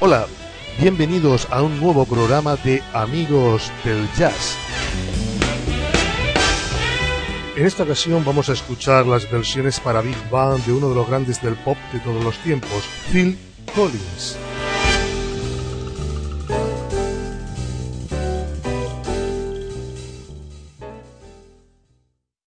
Hola, bienvenidos a un nuevo programa de Amigos del Jazz. En esta ocasión vamos a escuchar las versiones para Big Band de uno de los grandes del pop de todos los tiempos, Phil Collins.